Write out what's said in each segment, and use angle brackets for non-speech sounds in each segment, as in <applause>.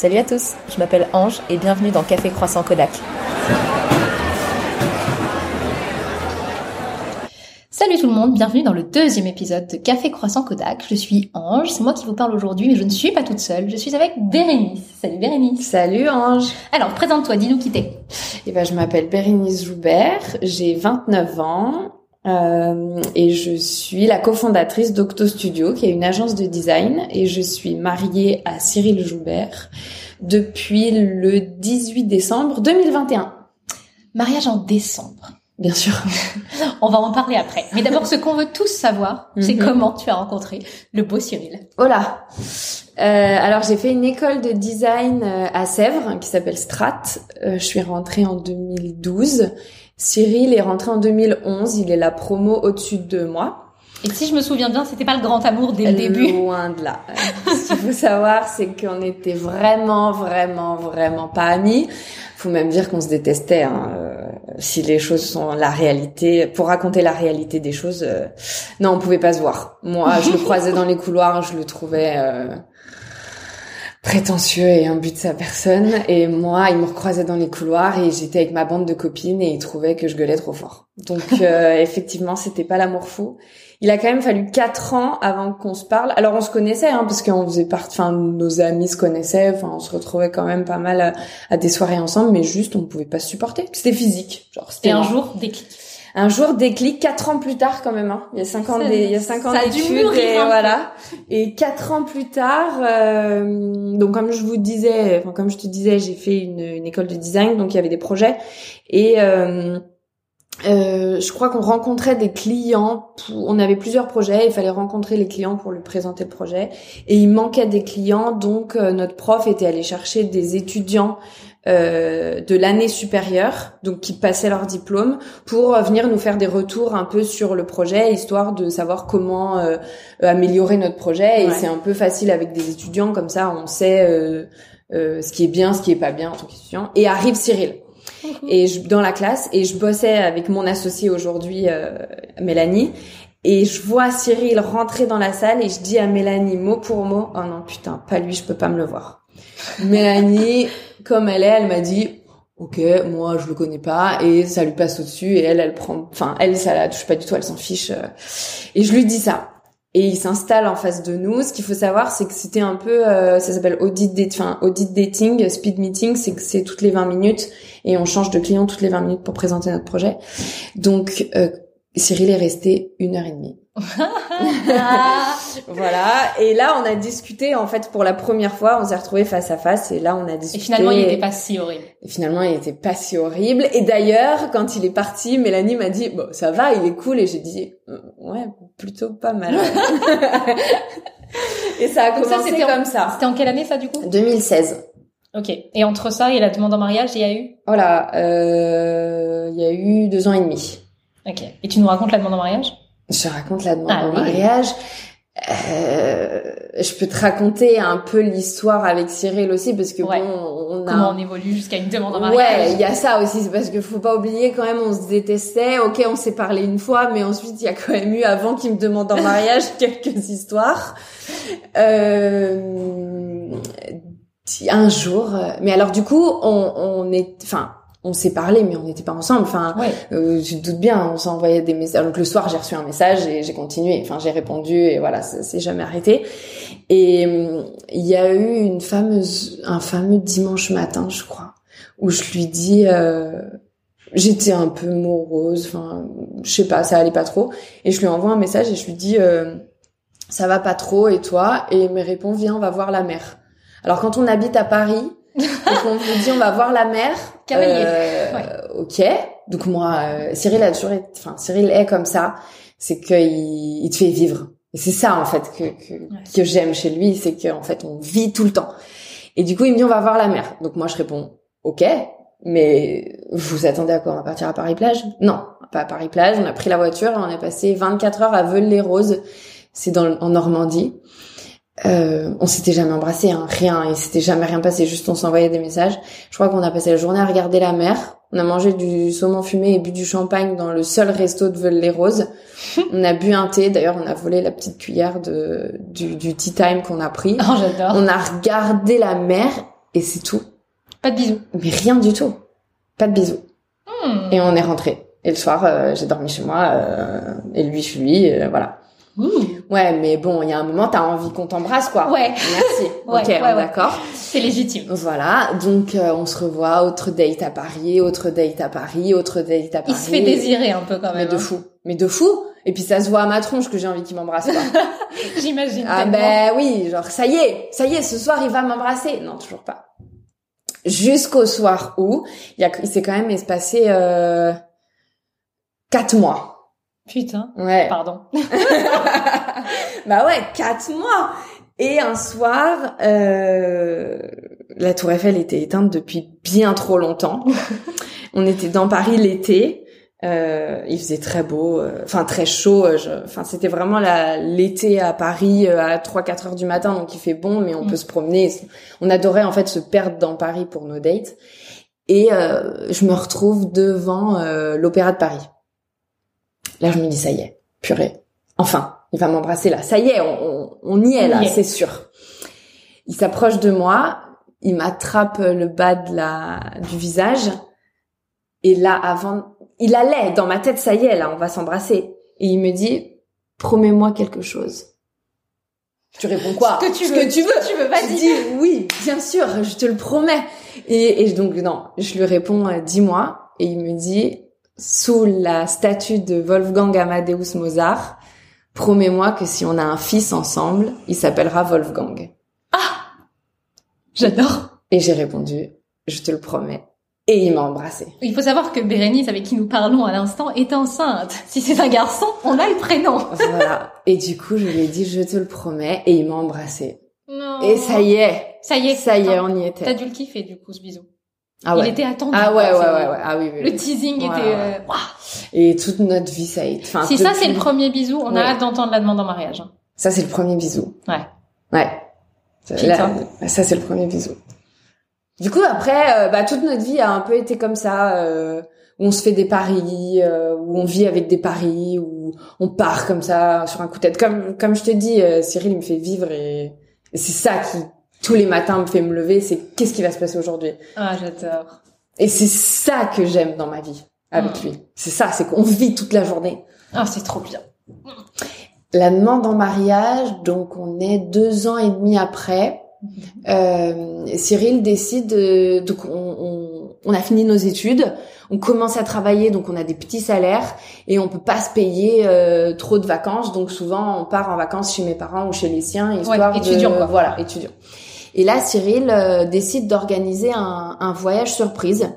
Salut à tous, je m'appelle Ange et bienvenue dans Café Croissant Kodak. Salut tout le monde, bienvenue dans le deuxième épisode de Café Croissant Kodak. Je suis Ange, c'est moi qui vous parle aujourd'hui, mais je ne suis pas toute seule, je suis avec Bérénice. Salut Bérénice. Salut Ange. Alors, présente-toi, dis-nous qui t'es. Eh ben, je m'appelle Bérénice Joubert, j'ai 29 ans, euh, et je suis la cofondatrice d'Octo Studio, qui est une agence de design, et je suis mariée à Cyril Joubert depuis le 18 décembre 2021. Mariage en décembre. Bien sûr. <laughs> On va en parler après. Mais d'abord, ce qu'on veut tous savoir, c'est Mhm. comment tu as rencontré le beau Cyril. Oh là Euh, alors j'ai fait une école de design euh, à Sèvres qui s'appelle Strat. Euh, je suis rentrée en 2012. Cyril est rentré en 2011. Il est la promo au-dessus de moi. Et si je me souviens bien, c'était pas le grand amour dès le début. Loin de là. Euh, Ce qu'il faut savoir, c'est qu'on était vraiment, vraiment, vraiment pas amis. Faut même dire qu'on se détestait. Hein. Euh, si les choses sont la réalité, pour raconter la réalité des choses, euh, non, on pouvait pas se voir. Moi, je le croisais dans les couloirs, je le trouvais euh, prétentieux et imbu de sa personne. Et moi, il me recroisait dans les couloirs et j'étais avec ma bande de copines et il trouvait que je gueulais trop fort. Donc, <laughs> euh, effectivement, c'était pas l'amour fou. Il a quand même fallu quatre ans avant qu'on se parle. Alors on se connaissait, hein, parce qu'on faisait partie, enfin nos amis se connaissaient, enfin on se retrouvait quand même pas mal à, à des soirées ensemble, mais juste on ne pouvait pas se supporter. C'était physique, genre c'était Et un jour, déclic. Un jour déclic, quatre ans plus tard quand même. Hein. Il y a cinq ans, Ça- des- il y a cinq ans d'études et peu. voilà. Et quatre ans plus tard, euh, donc comme je vous disais, enfin comme je te disais, j'ai fait une, une école de design, donc il y avait des projets et euh, euh, je crois qu'on rencontrait des clients. pour- on avait plusieurs projets. Il fallait rencontrer les clients pour lui présenter le projet. Et il manquait des clients, donc euh, notre prof était allé chercher des étudiants euh, de l'année supérieure, donc qui passaient leur diplôme, pour euh, venir nous faire des retours un peu sur le projet, histoire de savoir comment euh, améliorer notre projet. Et Ouais. c'est un peu facile avec des étudiants, comme ça on sait euh, euh, ce qui est bien, ce qui est pas bien en tant qu'étudiant. Et arrive Cyril et je, dans la classe et je bossais avec mon associé aujourd'hui euh, Mélanie et je vois Cyril rentrer dans la salle et je dis à Mélanie mot pour mot oh non putain pas lui je peux pas me le voir Mélanie comme elle est elle m'a dit ok moi je le connais pas et ça lui passe au dessus et elle elle prend enfin elle ça la touche pas du tout elle s'en fiche euh. et je lui dis ça et il s'installe en face de nous. Ce qu'il faut savoir, c'est que c'était un peu, euh, ça s'appelle audit, audit dating, speed meeting, c'est que c'est toutes les 20 minutes et on change de client toutes les 20 minutes pour présenter notre projet. Donc euh, Cyril est resté une heure et demie. <laughs> Voilà. Et là, on a discuté en fait pour la première fois. On s'est retrouvés face à face et là, on a Et discuté. finalement, il n'était pas si horrible. Et finalement, il était pas si horrible. Et d'ailleurs, quand il est parti, Mélanie m'a dit, bon, ça va, il est cool. Et j'ai dit, euh, ouais, plutôt pas mal. <laughs> et ça a Donc ça, commencé en- comme ça. C'était en quelle année ça du coup? 2016. Ok. Et entre ça et la demande en mariage, il y a eu? Voilà, euh, il y a eu deux ans et demi. Ok. Et tu nous racontes la demande en mariage? Je raconte la demande Ah en oui. mariage. Euh, je peux te raconter un peu l'histoire avec Cyril aussi parce que Ouais. bon, on a Comment on évolue jusqu'à une demande en mariage Ouais, il y a ça aussi, c'est parce que faut pas oublier quand même, on se détestait. Ok, on s'est parlé une fois, mais ensuite il y a quand même eu avant qu'il me demande en mariage <laughs> quelques histoires. Euh, un jour, euh, mais alors du coup, on, on est, enfin, on s'est parlé, mais on n'était pas ensemble. Enfin, Ouais. euh, tu te doutes bien, on s'envoyait des messages. Donc le soir, j'ai reçu un message et j'ai continué. Enfin, j'ai répondu et voilà, ça s'est jamais arrêté. Et hum, il y a eu une fameuse, un fameux dimanche matin, je crois, où je lui dis, euh, j'étais un peu morose. Enfin, je sais pas, ça allait pas trop. Et je lui envoie un message et je lui dis, euh, ça va pas trop et toi? Et il me répond, viens, on va voir la mer. Alors quand on habite à Paris et qu'on vous dit on va voir la mer, Cavalier. euh, ok. Donc moi, euh, Cyril a toujours été, enfin Cyril est comme ça, c'est qu'il il te fait vivre. Et c'est ça en fait que que, que j'aime chez lui, c'est qu'en fait on vit tout le temps. Et du coup il me dit on va voir la mer. Donc moi je réponds ok, mais vous attendez à quoi? On va partir à Paris plage? Non, pas à Paris plage. On a pris la voiture et on a passé 24 heures à Veules-les-Roses. C'est dans en Normandie. Euh, on s'était jamais embrassé, hein, rien, il s'était jamais rien passé, juste on s'envoyait des messages. Je crois qu'on a passé la journée à regarder la mer. On a mangé du saumon fumé et bu du champagne dans le seul resto de Veules-les-Roses. <laughs> on a bu un thé, d'ailleurs on a volé la petite cuillère de du, du tea time qu'on a pris. Oh, j'adore. On a regardé la mer et c'est tout. Pas de bisous. Mais rien du tout. Pas de bisous. Hmm. Et on est rentré. Et le soir, euh, j'ai dormi chez moi, euh, et lui chez lui, euh, voilà. Ouais, mais bon, il y a un moment, t'as envie qu'on t'embrasse, quoi. Ouais. Merci. <laughs> Ouais, ok, ouais, d'accord. C'est légitime. Voilà, donc euh, on se revoit, autre date à Paris, autre date à Paris, autre date à Paris. Il se fait désirer un peu quand Mais même. de hein. fou. Mais de fou. Et puis ça se voit à ma tronche que j'ai envie qu'il m'embrasse pas. <laughs> J'imagine. ah tellement. ben oui, genre ça y est, ça y est, ce soir il va m'embrasser. Non, toujours pas. Jusqu'au soir où il, y a, il s'est quand même espacé euh, quatre mois. Putain. Ouais. Pardon. <laughs> <laughs> bah ouais, quatre mois. Et un soir, euh, la Tour Eiffel était éteinte depuis bien trop longtemps. <laughs> On était dans Paris l'été. Euh, il faisait très beau, euh, enfin très chaud. Enfin, c'était vraiment l'été à Paris euh, à 3-4 heures du matin, donc il fait bon, mais on Mm. peut se promener. On adorait en fait se perdre dans Paris pour nos dates. Et euh, je me retrouve devant euh, l'Opéra de Paris. Là, je me dis ça y est, purée. Enfin, il va m'embrasser là. Ça y est, on, y est là, c'est sûr. Il s'approche de moi, il m'attrape le bas de la du visage. Et là, avant, il allait dans ma tête, ça y est, là, on va s'embrasser. Et il me dit, promets-moi quelque chose. Tu réponds quoi? Ce que tu Ce veux. que tu veux. Tu veux, Je dis oui, bien sûr, je te le promets. Et, et donc non, je lui réponds euh, dis-moi et il me dit sous la statue de Wolfgang Amadeus Mozart, promets-moi que si on a un fils ensemble, il s'appellera Wolfgang. J'adore. Et j'ai répondu je te le promets. Et il m'a embrassé. Il faut savoir que Bérénice, avec qui nous parlons à l'instant, est enceinte. Si c'est un garçon, on a le prénom. Voilà. Et du coup, je lui ai dit je te le promets et il m'a embrassé. Non. Et ça y est, Ça y est. ça y est, on y T'as était. dû le kiffer, du coup, ce bisou. Ah Il ouais. était attendu. Ah ouais, ouais, ouais, ouais. Ah oui, oui. Le teasing était... euh. Et toute notre vie, ça a été. Enfin, si ça, c'est le premier bisou, on a hâte d'entendre la demande en mariage. Ça, c'est le premier bisou. Ouais. Ouais. Là, ça, c'est le premier bisou. Du coup, après, euh, bah, toute notre vie a un peu été comme ça, euh, où on se fait des paris, euh, où on vit avec des paris, où on part comme ça sur un coup de tête. Comme, comme je te dis, Cyril il me fait vivre et, et c'est ça qui, tous les matins, me fait me lever, c'est qu'est-ce qui va se passer aujourd'hui? Ah, j'adore. Et c'est ça que j'aime dans ma vie avec Mm. lui. C'est ça, c'est qu'on vit toute la journée. Ah, c'est trop bien. La demande en mariage, donc on est deux ans et demi après. Euh, Cyril décide, euh, donc on, on, on a fini nos études, on commence à travailler, donc on a des petits salaires et on peut pas se payer euh, trop de vacances, donc souvent on part en vacances chez mes parents ou chez les siens, histoire étudiant, de quoi. voilà étudiant. Et là Cyril euh, décide d'organiser un, un voyage surprise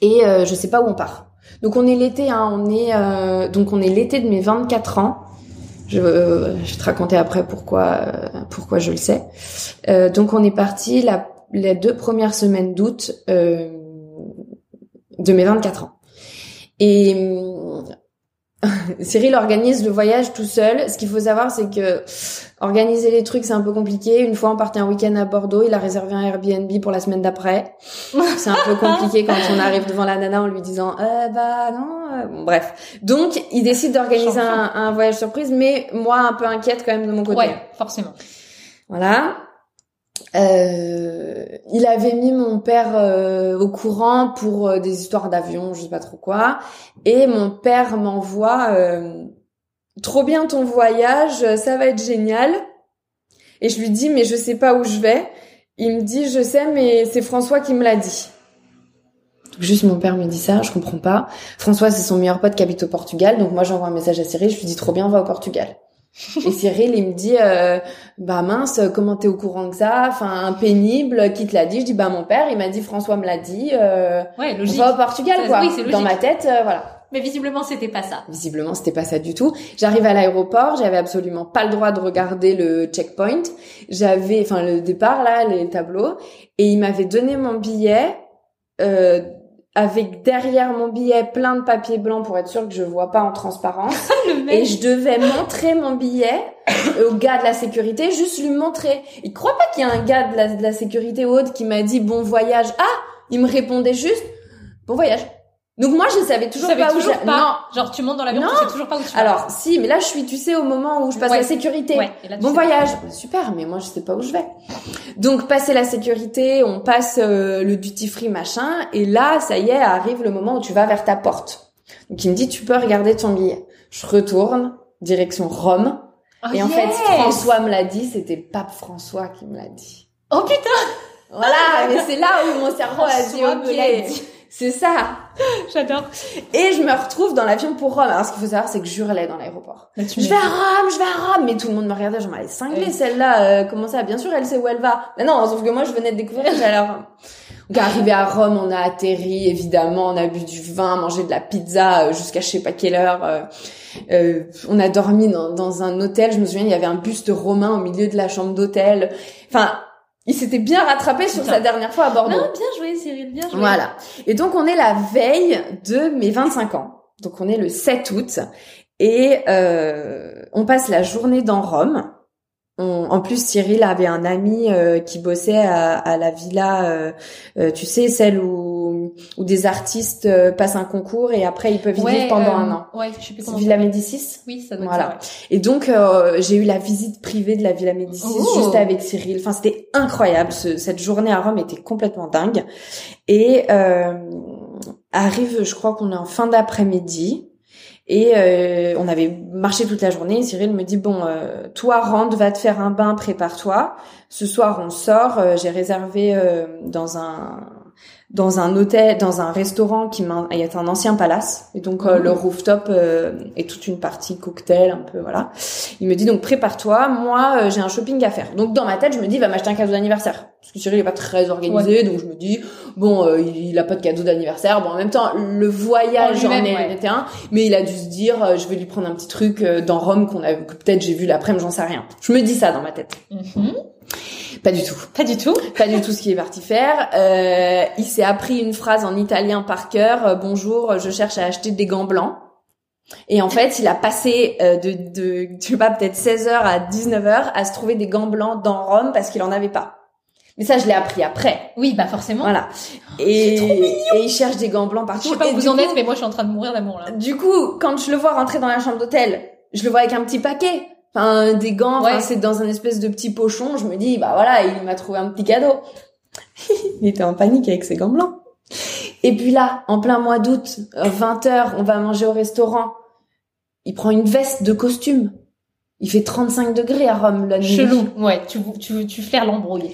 et euh, je sais pas où on part. Donc on est l'été, hein, on est euh, donc on est l'été de mes 24 ans. Je, euh, je vais te raconter après pourquoi euh, pourquoi je le sais. Euh, donc on est parti la, les deux premières semaines d'août de mes 24 ans. Et <laughs> Cyril organise le voyage tout seul. Ce qu'il faut savoir, c'est que organiser les trucs, c'est un peu compliqué. Une fois, on partait un week-end à Bordeaux. Il a réservé un Airbnb pour la semaine d'après. C'est un peu compliqué quand on arrive devant la nana en lui disant euh, bah non euh, bon, bref donc il décide d'organiser un, un voyage surprise mais moi un peu inquiète quand même de mon côté Ouais, forcément. voilà euh, il avait mis mon père euh, au courant pour euh, des histoires d'avion je sais pas trop quoi et mon père m'envoie euh, trop bien ton voyage ça va être génial et je lui dis mais je sais pas où je vais il me dit je sais mais c'est François qui me l'a dit juste mon père me dit ça, je comprends pas. François c'est son meilleur pote qui habite au Portugal, donc moi j'envoie un message à Cyril, je lui dis trop bien, va au Portugal. Et Cyril il me dit euh, bah mince, comment t'es au courant de ça? Enfin pénible, qui te l'a dit Je dis bah mon père, il m'a dit François me l'a dit, euh, Ouais, on logique. va au Portugal Ça- quoi. oui, Dans ma tête, euh, voilà. Mais visiblement, c'était pas ça. Visiblement, c'était pas ça du tout. J'arrive à l'aéroport, j'avais absolument pas le droit de regarder le checkpoint. J'avais, enfin, le départ là, les tableaux, et il m'avait donné mon billet euh, avec derrière mon billet plein de papier blanc pour être sûr que je vois pas en transparence. <laughs> Et je devais montrer mon billet au gars de la sécurité, juste lui montrer. Il croit pas qu'il y a un gars de la, de la sécurité haute qui m'a dit bon voyage. Ah, il me répondait juste bon voyage. Donc moi, je savais toujours tu savais pas où toujours j'a- pas. Non. Genre, tu montes dans l'avion, tu sais toujours pas où tu vas. Alors, si, mais là, je suis, tu sais, au moment où je passe Ouais. la sécurité. ouais. Là, Bon voyage. Super, mais moi, je sais pas où je vais. Donc, passer la sécurité, on passe euh, le duty free machin, et là, ça y est, arrive le moment où tu vas vers ta porte. Donc, il me dit, tu peux regarder ton billet. Je retourne, direction Rome. Oh, Et en fait, François me l'a dit, c'était Pape François qui me l'a dit. Oh putain, Voilà, mais c'est là où mon cerveau a dit, François me l'a ok, dit. C'est ça. <laughs> j'adore. Et je me retrouve dans l'avion pour Rome. Alors, ce qu'il faut savoir, c'est que je hurlais dans l'aéroport. Tu Je vais à Rome, je vais à Rome. Mais tout le monde me regardait, allais cinglée, Oui. celle-là. euh, comment ça? Bien sûr, elle sait où elle va. Mais non, sauf que moi, je venais de découvrir que j'allais à Rome. Donc, arrivé à Rome, on a atterri, évidemment, on a bu du vin, mangé de la pizza euh, jusqu'à je sais pas quelle heure. euh, euh, on a dormi dans, dans un hôtel. Je me souviens, il y avait un buste romain au milieu de la chambre d'hôtel. Enfin, il s'était bien rattrapé sur Putain. sa dernière fois à Bordeaux. Non, bien joué, Cyril, bien joué. Voilà. Et donc on est la veille de mes 25 ans. Donc on est le 7 août et euh, on passe la journée dans Rome. On- en plus, Cyril avait un ami euh, qui bossait à, à la villa, euh, euh, tu sais, celle où, où des artistes euh, passent un concours et après ils peuvent y Ouais, vivre pendant euh, un an. Ouais, je sais plus C'est comment. Villa Médicis? Oui, ça doit Voilà. être ça, Et donc euh, j'ai eu la visite privée de la Villa Médicis Oh. juste avec Cyril. Enfin c'était incroyable. Ce- cette journée à Rome était complètement dingue. Et euh, arrive, je crois qu'on est en fin d'après-midi. Et euh, on avait marché toute la journée. Cyril me dit bon, euh, toi rentre, va te faire un bain, prépare-toi. Ce soir on sort. Euh, j'ai réservé euh, dans un dans un hôtel, dans un restaurant qui m'a- il y a un ancien palace. Et donc euh, le rooftop euh, est toute une partie cocktail, un peu voilà. Il me dit donc prépare-toi. Moi euh, j'ai un shopping à faire. Donc dans ma tête je me dis va m'acheter un cadeau d'anniversaire. Parce que Cyril est pas très organisé, donc je me dis bon euh, il, a pas de cadeau d'anniversaire. Bon en même temps le voyage En en est ouais. un, mais il a dû se dire euh, je vais lui prendre un petit truc euh, dans Rome qu'on a que peut-être j'ai vu l'après-midi, j'en sais rien. Je me dis ça dans ma tête. Mhm. Pas du tout. Pas du tout. Pas du tout ce qu'il est parti faire. Euh, il s'est appris une phrase en italien par cœur. Euh, Bonjour, je cherche à acheter des gants blancs. Et en fait, il a passé de, de, je sais pas, peut-être 16h à 19h à se trouver des gants blancs dans Rome parce qu'il en avait pas. Mais ça, je l'ai appris après. Oui, bah forcément. Voilà. Et, et il cherche des gants blancs Je partout. sais pas Et où vous en coup- êtes, mais moi je suis en train de mourir d'amour là. du coup, quand je le vois rentrer dans la chambre d'hôtel, je le vois avec un petit paquet. Enfin, des gants, Ouais. c'est dans un espèce de petit pochon. Je me dis, bah voilà, il m'a trouvé un petit cadeau. <laughs> il était en panique avec ses gants blancs. Et puis là, en plein mois d'août, 20h, on va manger au restaurant. Il prend une veste de costume. Il fait 35 degrés à Rome la nuit. Chelou. Ouais, tu, tu, tu flaires l'embrouille.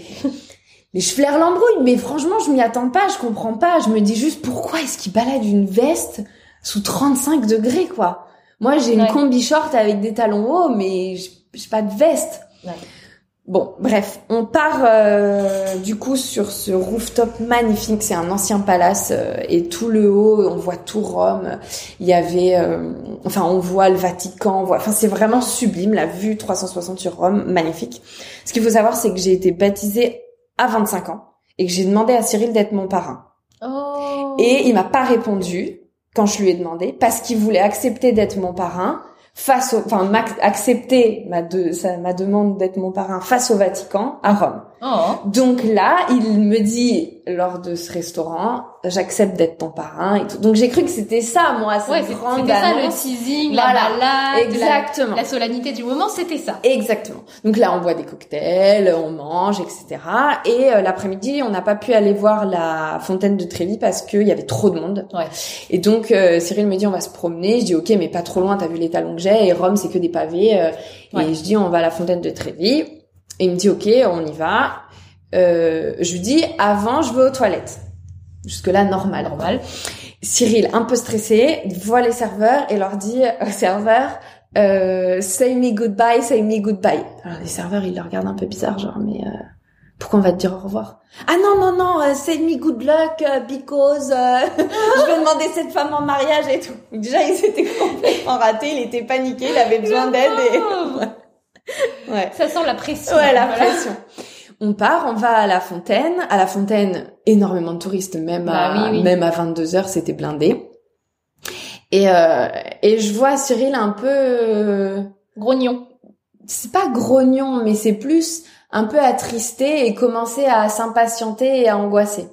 Mais je flaire l'embrouille, mais franchement, je m'y attends pas, je comprends pas. Je me dis juste pourquoi est-ce qu'il balade une veste sous 35 degrés, quoi? Moi, j'ai une combi short avec des talons hauts, mais j'ai j'ai pas de veste. Ouais. Bon, bref, on part euh, du coup sur ce rooftop magnifique. C'est un ancien palace euh, et tout le haut, on voit tout Rome. Il y avait, euh, enfin, on voit le Vatican. On voit, enfin, c'est vraiment sublime la vue 360 sur Rome, magnifique. Ce qu'il faut savoir, c'est que j'ai été baptisée à 25 ans et que j'ai demandé à Cyril d'être mon parrain. Oh. Et il m'a pas répondu quand je lui ai demandé parce qu'il voulait accepter d'être mon parrain face au, enfin, accepter ma de, sa, ma demande d'être mon parrain face au Vatican à Rome. Oh. Donc là, il me dit lors de ce restaurant, j'accepte d'être ton parrain et tout. Donc j'ai cru que c'était ça, moi, cette Ouais, grande c'était ça le teasing, Voilà. la balade, Exactement. la, la solennité du moment, c'était ça. Exactement. Donc là, on boit des cocktails, on mange, etc. Et euh, l'après-midi, on n'a pas pu aller voir la fontaine de Trévi parce qu'il y avait trop de monde. Ouais. Et donc, euh, Cyril me dit, on va se promener. Je dis, ok, mais pas trop loin, t'as vu les talons que j'ai. Et Rome, c'est que des pavés. euh, Ouais. Et je dis, on va à la fontaine de Trévi. Et il me dit, ok, on y va. Euh, je lui dis, avant, je vais aux toilettes. Jusque-là, normal. Normal. Cyril, un peu stressé, voit les serveurs et leur dit <laughs> aux serveurs, euh, say me goodbye, say me goodbye. Alors les serveurs, ils le regardent un peu bizarre, genre, mais euh, pourquoi on va te dire au revoir? Ah non, non, non, euh, say me good luck euh, because euh, <laughs> je vais demander cette femme en mariage et tout. Déjà, il s'était <laughs> complètement raté, il était paniqué, il avait besoin d'aide et... Ouais. Ça sent la pression. Ouais, la Voilà. pression. On part, on va à la fontaine. À la fontaine, énormément de touristes, même Bah à, oui, oui. même à 22 heures, c'était blindé. Et, euh, et je vois Cyril un peu, euh, Grognon. c'est pas grognon, mais c'est plus un peu attristé et commencer à s'impatienter et à angoisser.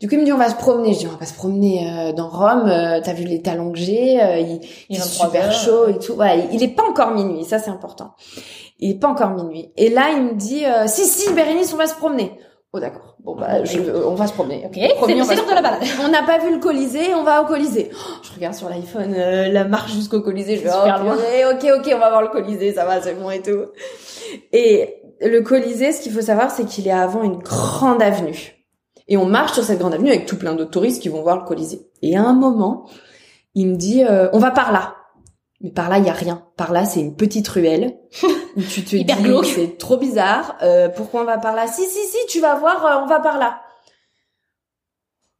Du coup, il me dit on va se promener. Je dis on va se promener euh, dans Rome. Euh, T'as vu les talons que j'ai euh, Il, il est super chaud et tout. Voilà, il est pas encore minuit. Ça c'est important. Il est pas encore minuit. Et là, il me dit si si Bérénice, on va se promener. Oh d'accord. Bon bah je, on va se promener. Ok. C'est l'heure de la balade. On n'a pas vu le Colisée, on va au Colisée. Oh, je regarde sur l'iPhone la marche jusqu'au Colisée. Je vais oh, ok ok on va voir le Colisée, ça va c'est bon et tout. Et le Colisée, ce qu'il faut savoir, c'est qu'il est avant une grande avenue. Et on marche sur cette grande avenue avec tout plein d'autres touristes qui vont voir le Colisée. Et à un moment, il me dit, euh, on va par là. Mais par là, il y a rien. Par là, c'est une petite ruelle <laughs> où tu te dis, c'est trop bizarre. Euh, pourquoi on va par là? Si, si, si, tu vas voir, euh, on va par là.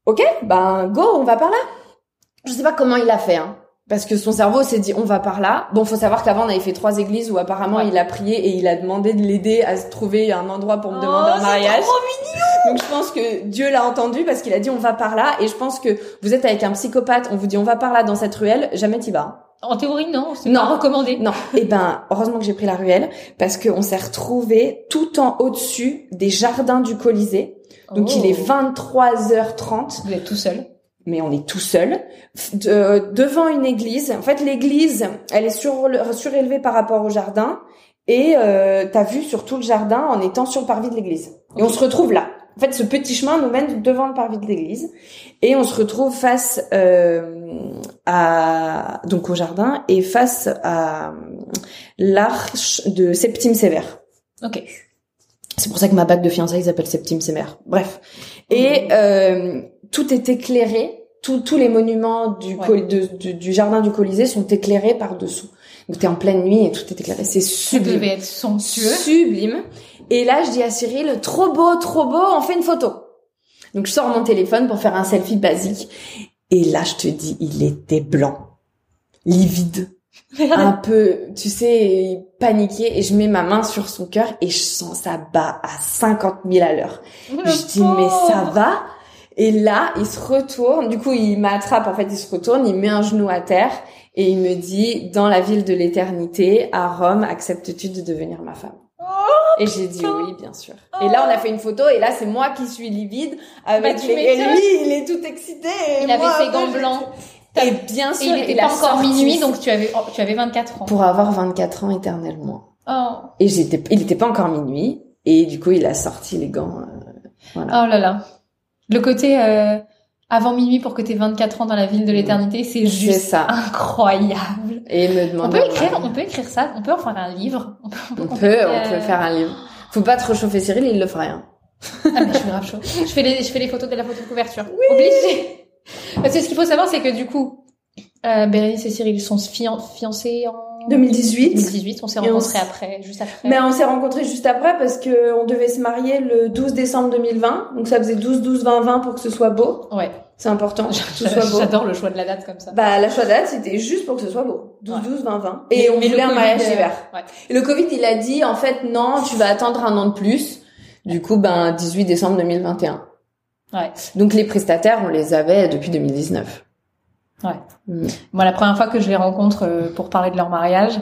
Ok, ben go, on va par là. Je sais pas comment il a fait, hein parce que son cerveau s'est dit on va par là. Bon, faut savoir qu'avant on avait fait trois églises où apparemment il a prié et il a demandé de l'aider à se trouver un endroit pour me demander oh, un mariage. Trop mignon Donc je pense que Dieu l'a entendu parce qu'il a dit on va par là et je pense que vous êtes avec un psychopathe, on vous dit on va par là dans cette ruelle, jamais t'y vas. En théorie non, c'est pas recommandé. Non. Eh ben heureusement que j'ai pris la ruelle parce qu'on s'est retrouvé tout en au-dessus des jardins du Colisée. Donc il est 23h30. Vous êtes tout seul mais on est tout seul devant une église. En fait, l'église, elle est sur, surélevée par rapport au jardin et euh, t'as vu sur tout le jardin en étant sur le parvis de l'église. Et on se retrouve là. En fait, ce petit chemin nous mène devant le parvis de l'église et on se retrouve face euh, à donc au jardin et face à l'arche de Septime Sévère. Ok. C'est pour ça que ma bague de fiançailles s'appelle Septime Sévère. Bref. Et euh, tout est éclairé. tous les monuments du, du, jardin du Colisée sont éclairés par dessous. Donc t'es en pleine nuit et tout est éclairé. C'est sublime. Ça devait être somptueux. Sublime. Et là, je dis à Cyril, trop beau, trop beau, on fait une photo. Donc je sors mon téléphone pour faire un selfie basique. Et là, je te dis, il était blanc, livide, <laughs> un peu, tu sais, paniqué. Et je mets ma main sur son cœur et je sens ça bat à 50 000 à l'heure. Je dis, mais ça va? Et là, il se retourne. Du coup, il m'attrape. En fait, il se retourne. Il met un genou à terre et il me dit dans la ville de l'éternité, à Rome, acceptes-tu de devenir ma femme? oh, Et j'ai dit oui, bien sûr. Et là, on a fait une photo et là, c'est moi qui suis livide avec bah, et lui, il est tout excité. il avait ses gants blancs. Et bien sûr, il était pas encore minuit, donc tu avais tu avais 24 ans. Pour avoir 24 ans éternellement. Oh. Et j'étais, il était pas encore minuit et du coup, il a sorti les gants. Euh, voilà. Oh là là. Le côté euh, avant minuit pour que tu aies 24 ans dans la ville de l'éternité, c'est juste ça. incroyable. Et me demander. On peut écrire, on peut écrire ça, on peut en faire un livre. <laughs> On peut, on peut, on peut, euh, faire un livre. Faut pas trop chauffer Cyril, il le ferait. Hein. ah mais je suis grave chaud. Je fais les, je fais les photos de la photo de couverture. Oui. Obligé. Parce que ce qu'il faut savoir, c'est que du coup, euh, Bérénice et Cyril sont fiancés en 2018. 2018, on s'est rencontrés après, juste après. Mais on s'est rencontrés juste après parce que on devait se marier le 12 décembre 2020. Donc ça faisait 12 12 20 20 pour que ce soit beau. Ouais. C'est important que ce soit beau. J'adore le choix de la date comme ça. Bah la choix de date, c'était juste pour que ce soit beau. 12 12 20 20. Et on voulait un mariage d'hiver. Ouais. Et le Covid, il a dit en fait non, tu vas attendre un an de plus. Du coup, ben 18 décembre 2021. Ouais. Donc les prestataires, on les avait depuis 2019. Ouais. Mm. Moi, la première fois que je les rencontre euh, pour parler de leur mariage,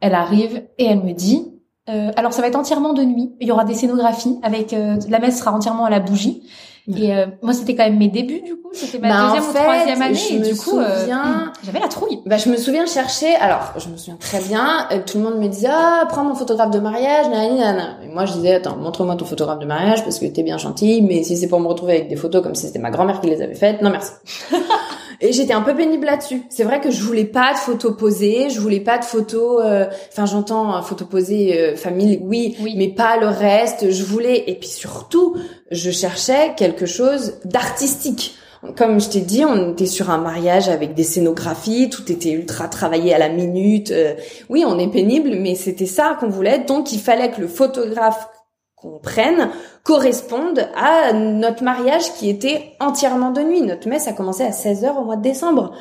elle arrive et elle me dit euh, alors ça va être entièrement de nuit. Il y aura des scénographies avec euh, la messe sera entièrement à la bougie. Et euh, moi c'était quand même mes débuts du coup, c'était ma bah, deuxième ou troisième année et du coup souviens... <clears throat> j'avais la trouille. Bah je me souviens chercher. Alors je me souviens très bien. tout le monde me disait ah prends mon photographe de mariage, nanana. Et moi je disais attends montre-moi ton photographe de mariage parce que t'es bien gentil, mais si c'est pour me retrouver avec des photos comme si c'était ma grand-mère qui les avait faites, non merci. <laughs> Et j'étais un peu pénible là-dessus. C'est vrai que je voulais pas de photos posées, je voulais pas de photos. Euh, enfin, j'entends photos posées euh, famille, oui, oui, mais pas le reste. Je voulais et puis surtout, je cherchais quelque chose d'artistique. Comme je t'ai dit, on était sur un mariage avec des scénographies, tout était ultra travaillé à la minute. Euh, oui, on est pénible, mais c'était ça qu'on voulait. Donc, il fallait que le photographe qu'on prenne correspondent à notre mariage qui était entièrement de nuit. Notre messe a commencé à 16h au mois de décembre.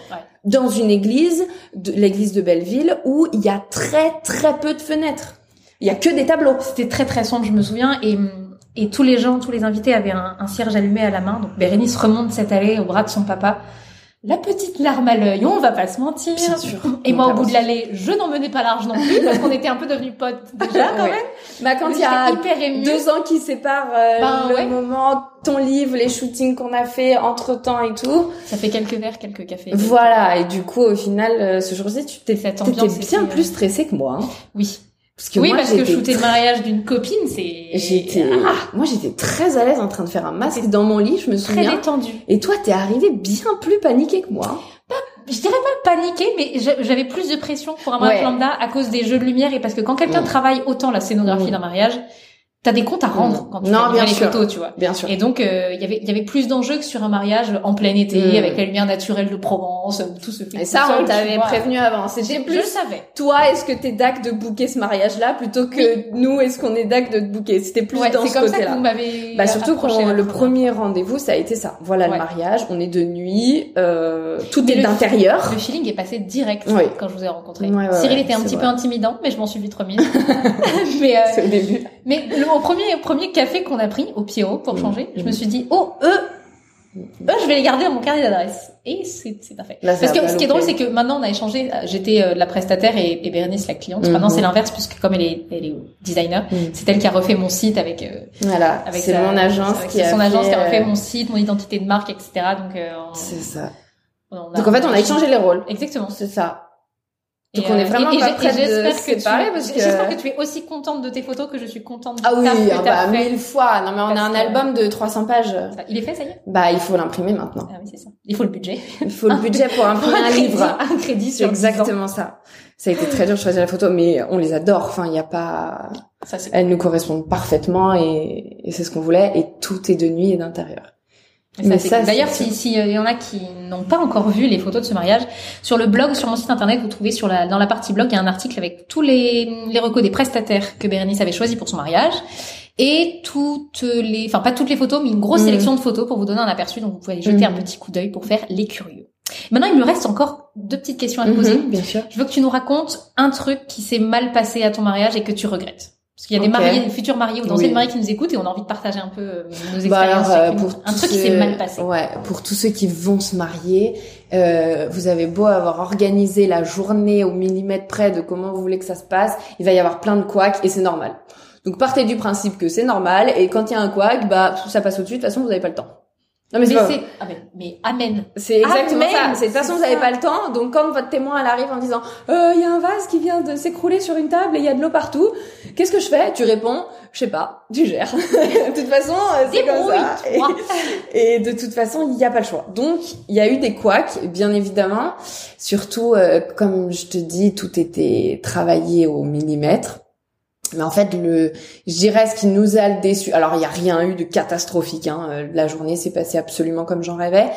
Dans une église, l'église de Belleville, où il y a très très peu de fenêtres. Il y a que des tableaux. C'était très très sombre, je me souviens, et et tous les gens, tous les invités avaient un, cierge allumé à la main. Donc Bérénice remonte cette allée au bras de son papa. La petite larme à l'œil, on va pas se mentir. Bien sûr. Et moi, au bout de l'allée, je n'en menais pas large non plus, parce qu'on était un peu devenus potes déjà, quand Ouais. même. Bah quand il y a J'étais hyper émue. deux ans qui séparent euh, Ben, le ouais. moment, ton livre, les shootings qu'on a fait entre temps et tout. Ça fait quelques verres, quelques cafés. Voilà. Et du coup, au final, euh, ce jour-ci, tu t'es, t'étais bien était, euh, plus stressée que moi. hein. Oui. Parce que oui, moi, parce que shooter le mariage d'une copine, c'est... J'étais, Ah, moi j'étais très à l'aise en train de faire un masque dans mon lit, je me très souviens. détendu. Et toi, t'es arrivée bien plus paniquée que moi. Je dirais pas paniquer, mais j'a- j'avais plus de pression pour un mariage Ouais. lambda à cause des jeux de lumière et parce que quand quelqu'un travaille autant la scénographie d'un mariage, t'as des comptes à rendre Mm. quand tu Non, fais bien les sûr. photos, tu vois. Bien sûr. Et donc, euh, il y avait il y avait plus d'enjeux que sur un mariage en plein été, Mm. avec la lumière naturelle de Provence, où tout se fait Et ça, on t'avait prévenu avant. C'était Je plus savais. toi, est-ce que t'es dac de booker ce mariage-là plutôt que nous, est-ce qu'on est dac de te booker? C'était plus Ouais, dans c'est ce comme ça que côté-là. vous m'avez Bah surtout quand le premier rendez-vous, ça a été ça. Voilà Ouais. le mariage, on est de nuit, euh, tout Mais est d'intérieur. Le feeling est passé direct Oui. quand je vous ai rencontré. Ouais, Cyril était un petit peu intimidant, mais je m'en suis vite remise. <laughs> <laughs> mais euh, C'est au début. Mais le, au premier, au premier café qu'on a pris au Pierrot pour Mhm. changer, je me suis dit, oh, eux, eux, je vais les garder dans mon carnet d'adresse. Et c'est, c'est parfait. Là, Parce que ce qui est drôle, c'est que maintenant on a échangé, euh, j'étais euh, la prestataire et, et Bérénice la cliente. Maintenant c'est l'inverse puisque comme elle est, elle est designer, Mhm. c'est elle qui a refait mon site avec, euh, Voilà, avec c'est mon agence avec qui a son fait, agence qui a refait euh, mon site, mon identité de marque, etc. Donc, euh, on- C'est ça. on a- Donc en fait, on a échangé les rôles. Exactement. C'est ça. Et, Donc on est euh, vraiment et- pas de j'espère se que tu- séparer parce que- J'espère que tu es aussi contente de tes photos que je suis contente du Ah oui, que ah bah fait. mille fois. Non mais on a un album de 300 pages. Il est fait, ça y est Bah il faut l'imprimer maintenant. Ah oui, c'est ça. Il faut le budget. Il faut le budget pour <laughs> imprimer un livre. Un crédit sur 10 ans. exactement ça. Ça a été très dur de choisir la photo, mais on les adore. Enfin, il y a pas, Ça, elles nous correspondent parfaitement et, et c'est ce qu'on voulait. Et tout est de nuit et d'intérieur. D'ailleurs, c'est si, si euh, y en a qui n'ont pas encore vu les photos de ce mariage, sur le blog, sur mon site internet, vous trouvez sur la, dans la partie blog, il y a un article avec tous les, les recos des prestataires que Bérénice avait choisis pour son mariage. Et toutes les, enfin pas toutes les photos, mais une grosse Mhm. sélection de photos pour vous donner un aperçu. Donc vous pouvez jeter Mhm. un petit coup d'œil pour faire les curieux. Maintenant, il me reste encore deux petites questions à te poser. Mhm, bien sûr. Je veux que tu nous racontes un truc qui s'est mal passé à ton mariage et que tu regrettes. Parce qu'il y a des mariés, des futurs mariés ou d'anciennes Oui. mariés qui nous écoutent et on a envie de partager un peu euh, nos Bah expériences. alors, euh, pour un truc qui ceux- s'est mal passé. Ouais, pour tous ceux qui vont se marier, euh, vous avez beau avoir organisé la journée au millimètre près de comment vous voulez que ça se passe, il va y avoir plein de couacs et c'est normal. Donc partez du principe que c'est normal et quand il y a un couac, bah ça passe au-dessus. De toute façon, vous n'avez pas le temps. Non mais Mais c'est ah mais, mais amen. C'est exactement Amen. ça. C'est de toute façon, vous n'avez pas le temps. Donc, quand votre témoin elle arrive en disant, Euh, il y a un vase qui vient de s'écrouler sur une table et il y a de l'eau partout. Qu'est-ce que je fais? Tu réponds, je sais pas. Tu gères. <laughs> de toute façon, euh, c'est comme ça. Et de toute façon, il n'y a pas le choix. Donc, il y a eu des couacs, bien évidemment. Surtout, euh, comme je te dis, tout était travaillé au millimètre. Mais en fait, le, je dirais ce qui nous a déçu. Alors, il n'y a rien eu de catastrophique. Hein. euh, La journée s'est passée absolument comme j'en rêvais.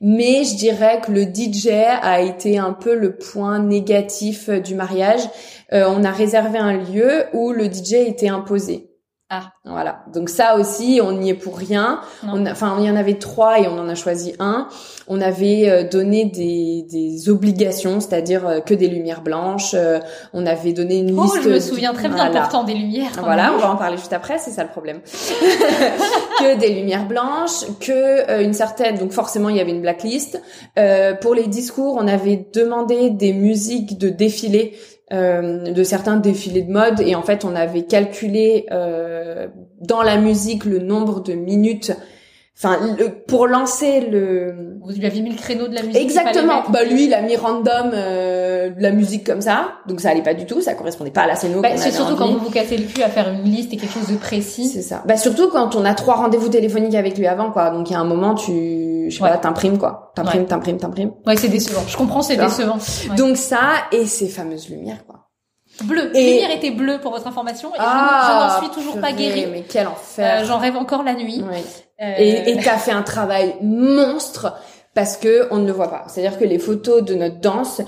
Mais je dirais que le DJ a été un peu le point négatif euh, du mariage. Euh, on a réservé un lieu où le DJ était imposé. Ah. Voilà. Donc ça aussi, on n'y est pour rien. On a- Enfin, il y en avait trois et on en a choisi un. On avait euh, donné des, des obligations, c'est-à-dire euh, que des lumières blanches. euh, on avait donné une Oh, liste. je me souviens très bien Voilà. pourtant des lumières. Voilà, on va en parler juste après, c'est ça le problème. <laughs> que des lumières blanches, que une certaine, donc forcément il y avait une blacklist. Euh, pour les discours, on avait demandé des musiques de défilés, euh, de certains défilés de mode, et en fait on avait calculé euh, dans la musique le nombre de minutes. Enfin, le- pour lancer le, Vous lui avez mis le créneau de la musique. Exactement. Bah lui, il a mis random euh, de la musique comme ça, donc ça allait pas du tout, ça correspondait pas à la scène Bah, c'est surtout quand vous vous cassez le cul à faire une liste et quelque chose de précis. C'est ça. Bah surtout quand on a trois rendez-vous téléphoniques avec lui avant, quoi. Donc il y a un moment, tu, je sais Ouais. pas, t'imprimes quoi. T'imprimes, Ouais. t'imprimes, t'imprimes. Ouais, c'est décevant. Je comprends, c'est décevant. Ouais. Donc ça et ces fameuses lumières, quoi. bleu. Et- Les lumières étaient bleues pour votre information. Et Ah, je n'en suis toujours pas guérie. Mais quel enfer. Euh, J'en rêve encore la nuit. Ouais. Euh, Et t'as fait un travail monstre parce que on ne le voit pas. C'est-à-dire que les photos de notre danse,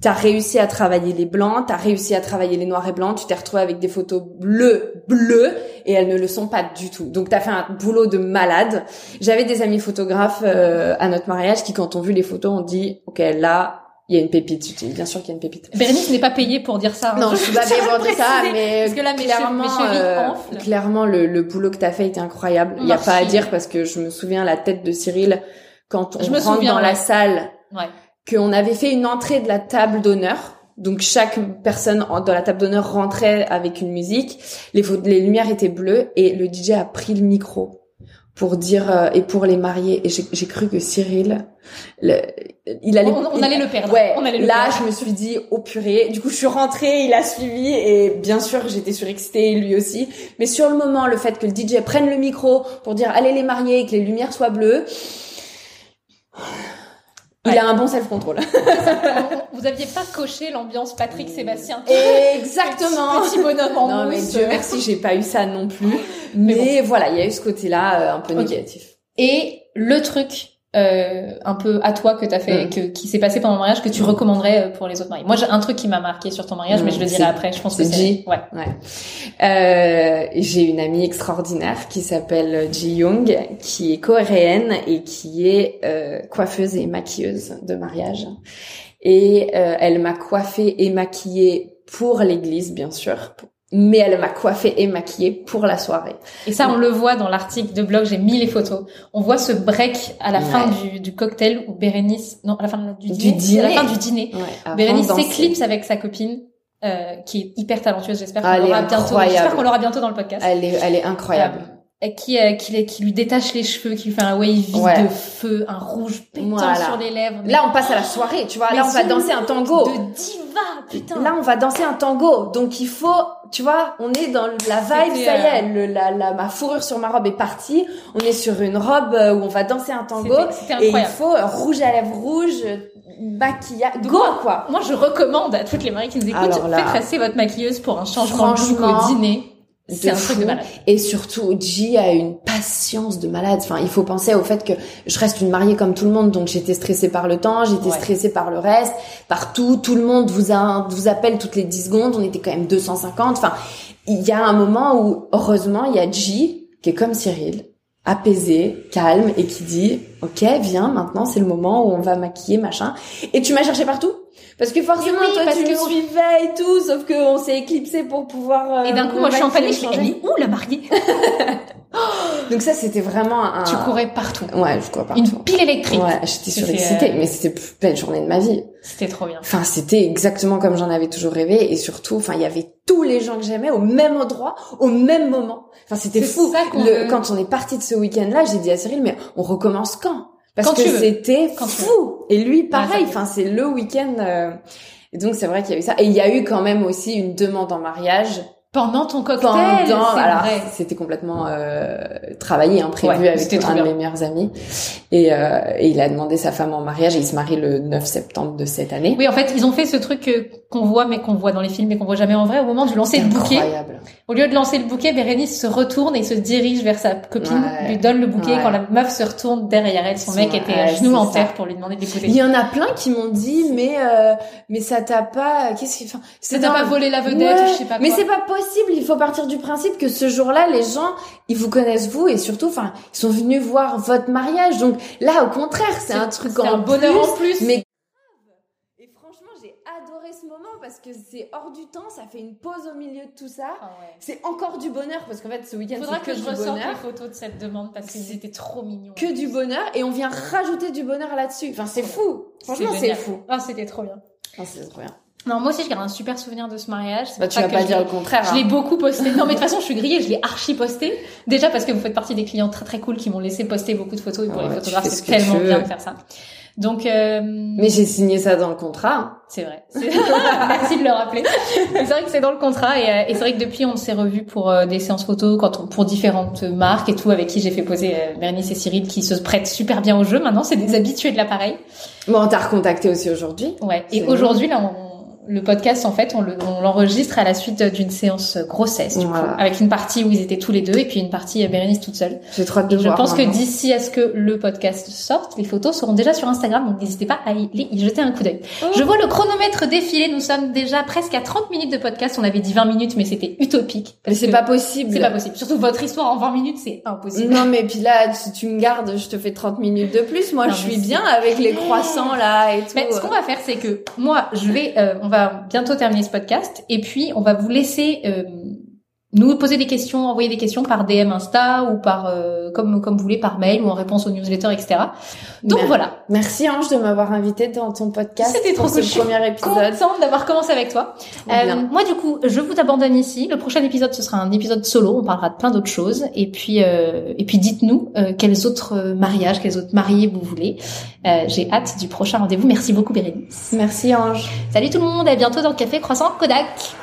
t'as réussi à travailler les blancs, t'as réussi à travailler les noirs et blancs, tu t'es retrouvé avec des photos bleues, bleues, et elles ne le sont pas du tout. Donc t'as fait un boulot de malade. J'avais des amis photographes euh, à notre mariage qui, quand on vu les photos, ont dit, ok, là, il y a une pépite. Bien sûr qu'il y a une pépite. Bérénice n'est pas payée pour dire ça. Non, je suis pas <laughs> payée pour dire ça, mais Parce que là, mes, chevilles- clairement, euh, clairement, le, le boulot que t'as fait était incroyable. Il y a pas à dire parce que je me souviens la tête de Cyril quand on Je me rentre souviens, dans ouais. la salle Ouais. qu'on avait fait une entrée de la table d'honneur. Donc chaque personne dans la table d'honneur rentrait avec une musique. Les, les lumières étaient bleues et le DJ a pris le micro pour dire euh, et pour les marier. Et j'ai cru que Cyril, le- il allait, On- on allait le perdre. Ouais. On allait le là, perdre. je me suis dit au purée. Du coup, je suis rentrée, il a suivi et bien sûr, j'étais surexcitée, lui aussi. Mais sur le moment, le fait que le DJ prenne le micro pour dire allez les marier et que les lumières soient bleues. Il Ouais. a un bon self-control. Vous aviez pas coché l'ambiance Patrick Sébastien. Exactement. Petit bonhomme en Non mais. Dieu merci, j'ai pas eu ça non plus. Mais, voilà, il y a eu ce côté-là euh, un peu négatif. Et le truc euh, un peu à toi que t'as fait, Mm. que, qui s'est passé pendant le mariage, que tu recommanderais euh, pour les autres mariés. Moi, j'ai un truc qui m'a marqué sur ton mariage, Mm, mais je le dirai c'est- après. Je pense que c'est ouais. Ouais. Euh, j'ai une amie extraordinaire qui s'appelle Ji Young, qui est coréenne et qui est euh, coiffeuse et maquilleuse de mariage. Et euh, elle m'a coiffée et maquillée pour l'église, bien sûr. Mais elle m'a coiffée et maquillée pour la soirée. Et ça, on le voit dans l'article de blog. J'ai mis les photos. On voit ce break à la Ouais. fin du, du cocktail où Bérénice, non, à la fin du Du dîner, à la fin du dîner, Ouais, Bérénice s'éclipse avec sa copine. Euh, qui est hyper talentueuse, j'espère Ah, qu'on l'aura bientôt. J'espère qu'on l'aura bientôt dans le podcast. Elle est, elle est incroyable. Euh, qui, euh, qui, qui lui détache les cheveux, qui lui fait un wavy Ouais. de feu, un rouge pétant Voilà. sur les lèvres. Là, on passe à la soirée, tu vois. Mais Là, on va danser un tango. De diva, putain. Là, on va danser un tango. Donc, il faut, tu vois, on est dans la vibe, ça y est, euh, le, la, la, ma fourrure sur ma robe est partie. On est sur une robe euh, où on va danser un tango. C'était- c'était Et il faut euh, rouge à lèvres rouge, euh, maquillage, go, quoi. Moi, je recommande à toutes les mariées qui nous écoutent, là- faites passer votre maquilleuse pour un changement de look au dîner. C'est un truc de malade. Et surtout, G a une patience de malade. Enfin, il faut penser au fait que je reste une mariée comme tout le monde, donc j'étais stressée par le temps, j'étais Ouais. stressée par le reste, par tout. Tout le monde vous a, vous appelle toutes les 10 secondes. On était quand même 250. Enfin, il y a un moment où, heureusement, il y a G qui est comme Cyril, apaisé, calme et qui dit, ok, viens, maintenant c'est le moment où on va maquiller, machin. Et tu m'as cherché partout? Parce que forcément, Oui, toi, parce tu que- me suivais et tout, sauf qu'on s'est éclipsé pour pouvoir... euh, Et d'un coup, moi, je suis en panique. Je elle est où la mariée? <laughs> Donc ça, c'était vraiment un... Tu courais partout. Ouais, je courais partout. Une pile électrique. Ouais, j'étais surexcitée, euh, mais c'était plus belle journée de ma vie. C'était trop bien. Enfin, c'était exactement comme j'en avais toujours rêvé, et surtout, enfin, il y avait tous les gens que j'aimais au même endroit, au même moment. Enfin, c'était C'est fou. ça Le- veut. quand on est parti de ce week-end-là, j'ai dit à Cyril, mais on recommence quand? Parce Quand que c'était fou. Et lui, pareil. Enfin, c'est le week-end. euh, Et donc, c'est vrai qu'il y a eu ça. Et il y a eu quand même aussi une demande en mariage Pendant ton cocktail, pendant alors c'était complètement euh, travaillé hein, prévu Ouais, avec un de mes meilleurs amis et, euh, et il a demandé sa femme en mariage et il se marie le 9 septembre de cette année Oui, en fait, ils ont fait ce truc que- qu'on voit, mais qu'on voit dans les films, mais qu'on voit jamais en vrai. Au moment du lancer le bouquet, incroyable au lieu de lancer le bouquet, Bérénice se retourne et se dirige vers sa copine, Ouais. lui donne le bouquet. Ouais. Quand la meuf se retourne derrière elle, son mec était à genoux en terre pour lui demander de l'écouter. il y en a plein qui m'ont dit mais euh, mais ça t'a pas qu'est-ce qu'il enfin Ça t'a pas volé la vedette, je sais pas quoi. mais c'est pas possible il faut partir du principe que ce jour-là les gens ils vous connaissent vous et surtout enfin ils sont venus voir votre mariage. Donc là au contraire c'est un truc en un bonheur plus, en plus. mais et franchement j'ai adoré ce moment parce que c'est hors du temps ça fait une pause au milieu de tout ça. Ah ouais. c'est encore du bonheur parce qu'en fait ce week-end Faudra que, que, je ressorte les photos de cette demande parce qu'ils étaient trop mignons. que du bonheur et on vient rajouter du bonheur là-dessus. Enfin c'est fou. Franchement c'est fou. Ah, c'était trop bien. Enfin, c'est trop bien Non, moi aussi, je garde un super souvenir de ce mariage. Bah tu vas pas dire le contraire Je hein. l'ai beaucoup posté. Non, mais de toute <laughs> façon, je suis grillée, je l'ai archi posté. Déjà parce que vous faites partie des clients très très cool qui m'ont laissé poster beaucoup de photos et pour Ah les ouais, photographes, ce c'est tellement bien de faire ça. Donc, euh, mais j'ai signé ça dans le contrat hein. c'est vrai. <laughs> Merci de le rappeler. C'est vrai que c'est dans le contrat et, euh, et c'est vrai que depuis, on s'est revus pour euh, des séances photos quand on, pour différentes marques et tout avec qui j'ai fait poser euh, Bernice et Cyril qui se prêtent super bien au jeu. Maintenant, c'est des habitués de l'appareil. bon on t'a recontacté aussi aujourd'hui Ouais. Et aujourd'hui, là, on- le podcast, en fait, on le- on l'enregistre à la suite d'une séance grossesse, du Voilà. coup, avec une partie où ils étaient tous les deux et puis une partie euh, Bérénice toute seule. j'ai trop hâte de je voir pense que d'ici à ce que le podcast sorte, les photos seront déjà sur Instagram, donc n'hésitez pas à y, y jeter un coup d'œil. Oh. Je vois le chronomètre défiler, nous sommes déjà presque à 30 minutes de podcast, on avait dit 20 minutes, mais c'était utopique. mais c'est pas possible C'est pas possible. Surtout votre histoire en 20 minutes, c'est impossible. Non, mais puis là, si tu me gardes, je te fais 30 minutes de plus. Moi, Non, je suis bien avec les croissants, là, et tout. Mais ce qu'on va faire, c'est que moi, je vais, euh, on va bientôt terminer ce podcast, et puis on va vous laisser euh, nous poser des questions, envoyer des questions par DM Insta ou par euh, comme comme vous voulez par mail ou en réponse aux newsletters, etc. Donc voilà. Merci Ange de m'avoir invité dans ton podcast. C'était trop ce premier épisode. Contente d'avoir commencé avec toi. Euh, moi du coup, je vous abandonne ici. Le prochain épisode ce sera un épisode solo. On parlera de plein d'autres choses. Et puis euh, et puis dites-nous euh, quels autres mariages, quels autres mariés vous voulez. J'ai hâte du prochain rendez-vous. Merci beaucoup Bérénice. Merci Ange. Salut tout le monde. À bientôt dans le café croissant Kodak.